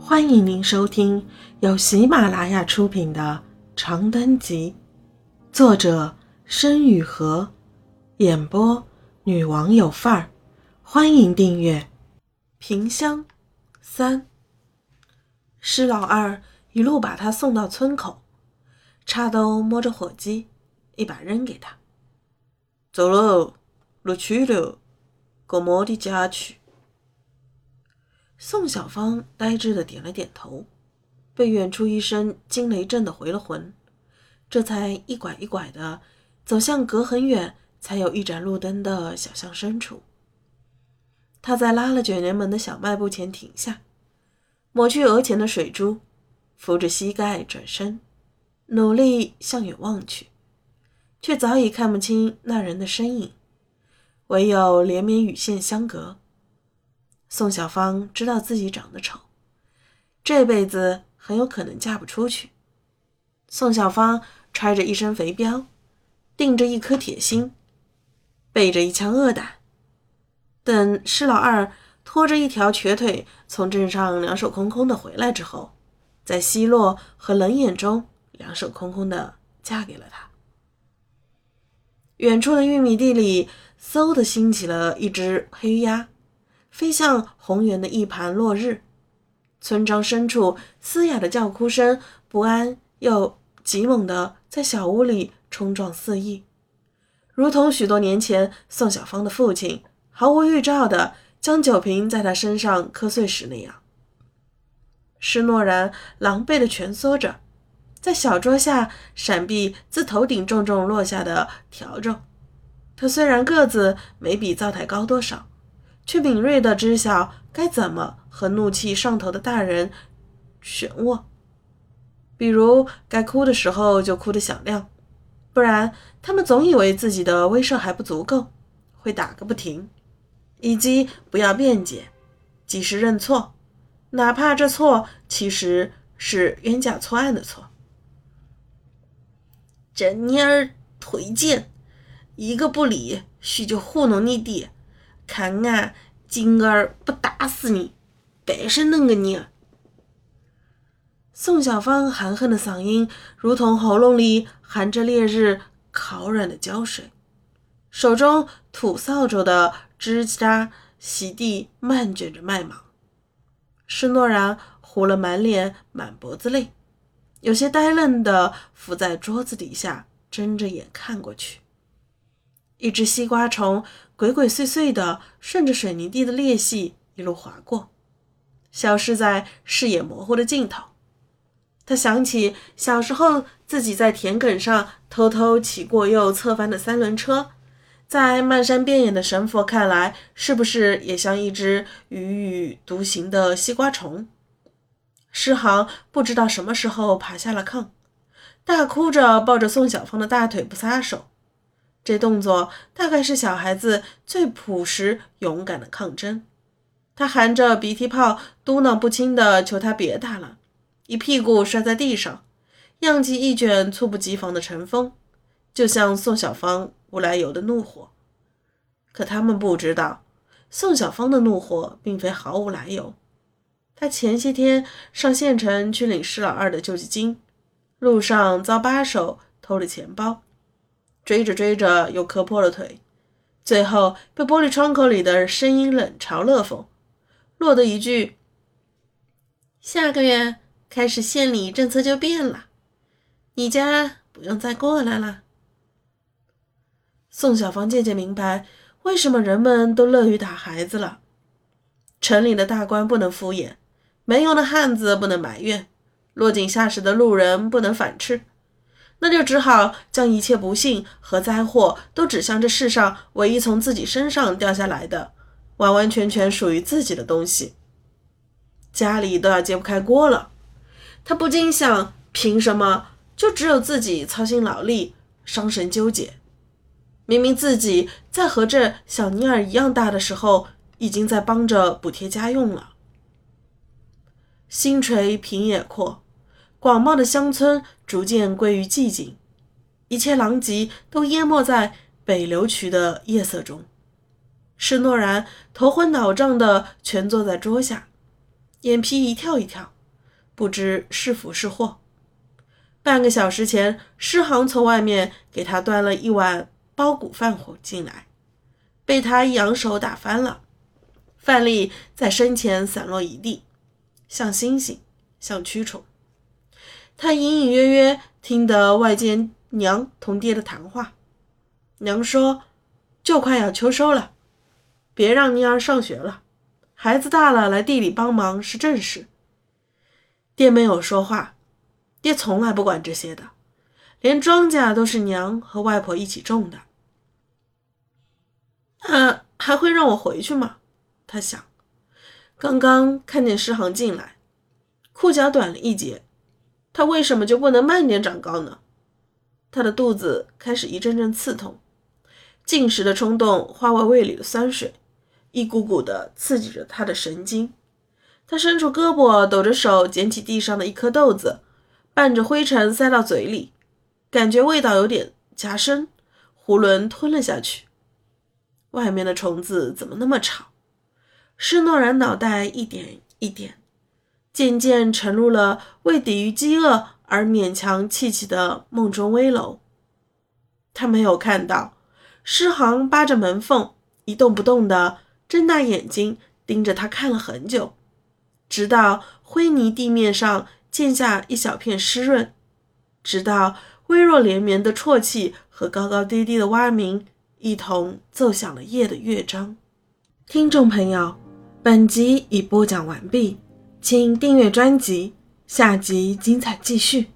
欢迎您收听由喜马拉雅出品的《长灯集》，作者申雨禾，演播女王有范儿。欢迎订阅。萍乡三，施老二一路把他送到村口，插兜摸着火机，一把扔给他：“走喽，落去了，过摩的家去。”宋小芳呆滞的点了点头，被远处一声惊雷震得回了魂，这才一拐一拐的走向隔很远才有一盏路灯的小巷深处。他在拉了卷帘门的小卖部前停下，抹去额前的水珠，扶着膝盖转身，努力向远望去，却早已看不清那人的身影，唯有连绵雨线相隔。宋小芳知道自己长得丑，这辈子很有可能嫁不出去。宋小芳揣着一身肥膘，定着一颗铁心，背着一腔恶胆。等施老二拖着一条瘸腿从镇上两手空空的回来之后，在奚落和冷眼中两手空空的嫁给了他。远处的玉米地里，嗖的兴起了一只黑鸭，飞向红圆的一盘落日。村庄深处，嘶哑的叫哭声不安又急猛的在小屋里冲撞肆溢，如同许多年前宋小芳的父亲。毫无预兆的将酒瓶在他身上磕碎时那样，施诺然狼狈的蜷缩着，在小桌下闪避自头顶重重落下的笤帚。他虽然个子没比灶台高多少，却敏锐的知晓该怎么和怒气上头的大人旋涡。比如该哭的时候就哭得响亮，不然他们总以为自己的威慑还不足够，会打个不停。以及不要辩解，及时认错，哪怕这错其实是冤假错案的错。这妮儿忒贱，一个不理，许就糊弄你爹。看俺今儿不打死你，白是恁个你！宋小芳含恨的嗓音，如同喉咙里含着烈日烤软的胶水，手中吐扫帚的。指甲洗地，漫卷着麦芒。施诺然糊了满脸、满脖子泪，有些呆愣地伏在桌子底下，睁着眼看过去。一只西瓜虫鬼鬼祟祟地顺着水泥地的裂隙一路划过，消失在视野模糊的尽头。他想起小时候自己在田埂上偷偷骑过又侧翻的三轮车。在漫山遍野的神佛看来，是不是也像一只踽踽独行的西瓜虫？诗航不知道什么时候爬下了炕，大哭着抱着宋小芳的大腿不撒手。这动作大概是小孩子最朴实勇敢的抗争。他含着鼻涕泡，嘟囔不清的求他别打了，一屁股摔在地上，漾起一卷猝不及防的尘风，就像宋小芳。无来由的怒火，可他们不知道，宋小芳的怒火并非毫无来由。他前些天上县城去领施老二的救济金，路上遭扒手偷了钱包，追着追着又磕破了腿，最后被玻璃窗口里的声音冷嘲热讽，落得一句：“下个月开始县里政策就变了，你家不用再过来了。”宋小芳渐渐明白，为什么人们都乐于打孩子了。城里的大官不能敷衍，没用的汉子不能埋怨，落井下石的路人不能反斥，那就只好将一切不幸和灾祸都指向这世上唯一从自己身上掉下来的、完完全全属于自己的东西。家里都要揭不开锅了，他不禁想：凭什么就只有自己操心劳力、伤神纠结？明明自己在和这小妮儿一样大的时候，已经在帮着补贴家用了。星垂平野阔，广袤的乡村逐渐归于寂静，一切狼藉都淹没在北流渠的夜色中。施诺然头昏脑胀地蜷坐在桌下，眼皮一跳一跳，不知是福是祸。半个小时前，诗航从外面给他端了一碗包谷饭进来，被他一扬手打翻了，饭粒在身前散落一地，像星星，像蛆虫。他隐隐约约听得外间娘同爹的谈话，娘说：“就快要秋收了，别让妮儿上学了。孩子大了，来地里帮忙是正事。”爹没有说话，爹从来不管这些的，连庄稼都是娘和外婆一起种的。他还会让我回去吗？他想。刚刚看见诗航进来，裤脚短了一截。他为什么就不能慢点长高呢？他的肚子开始一阵阵刺痛，进食的冲动化为胃里的酸水，一股股的刺激着他的神经。他伸出胳膊，抖着手捡起地上的一颗豆子，伴着灰尘塞到嘴里，感觉味道有点夹生，囫囵吞了下去。外面的虫子怎么那么吵？施诺然脑袋一点一点。渐渐沉入了为抵御饥饿而勉强砌起的梦中危楼。他没有看到，诗行扒着门缝一动不动地睁大眼睛盯着他看了很久，直到灰泥地面上溅下一小片湿润，直到微弱连绵的啜泣和高高低低的蛙鸣一同奏响了夜的乐章。听众朋友，本集已播讲完毕。请订阅专辑，下集精彩继续。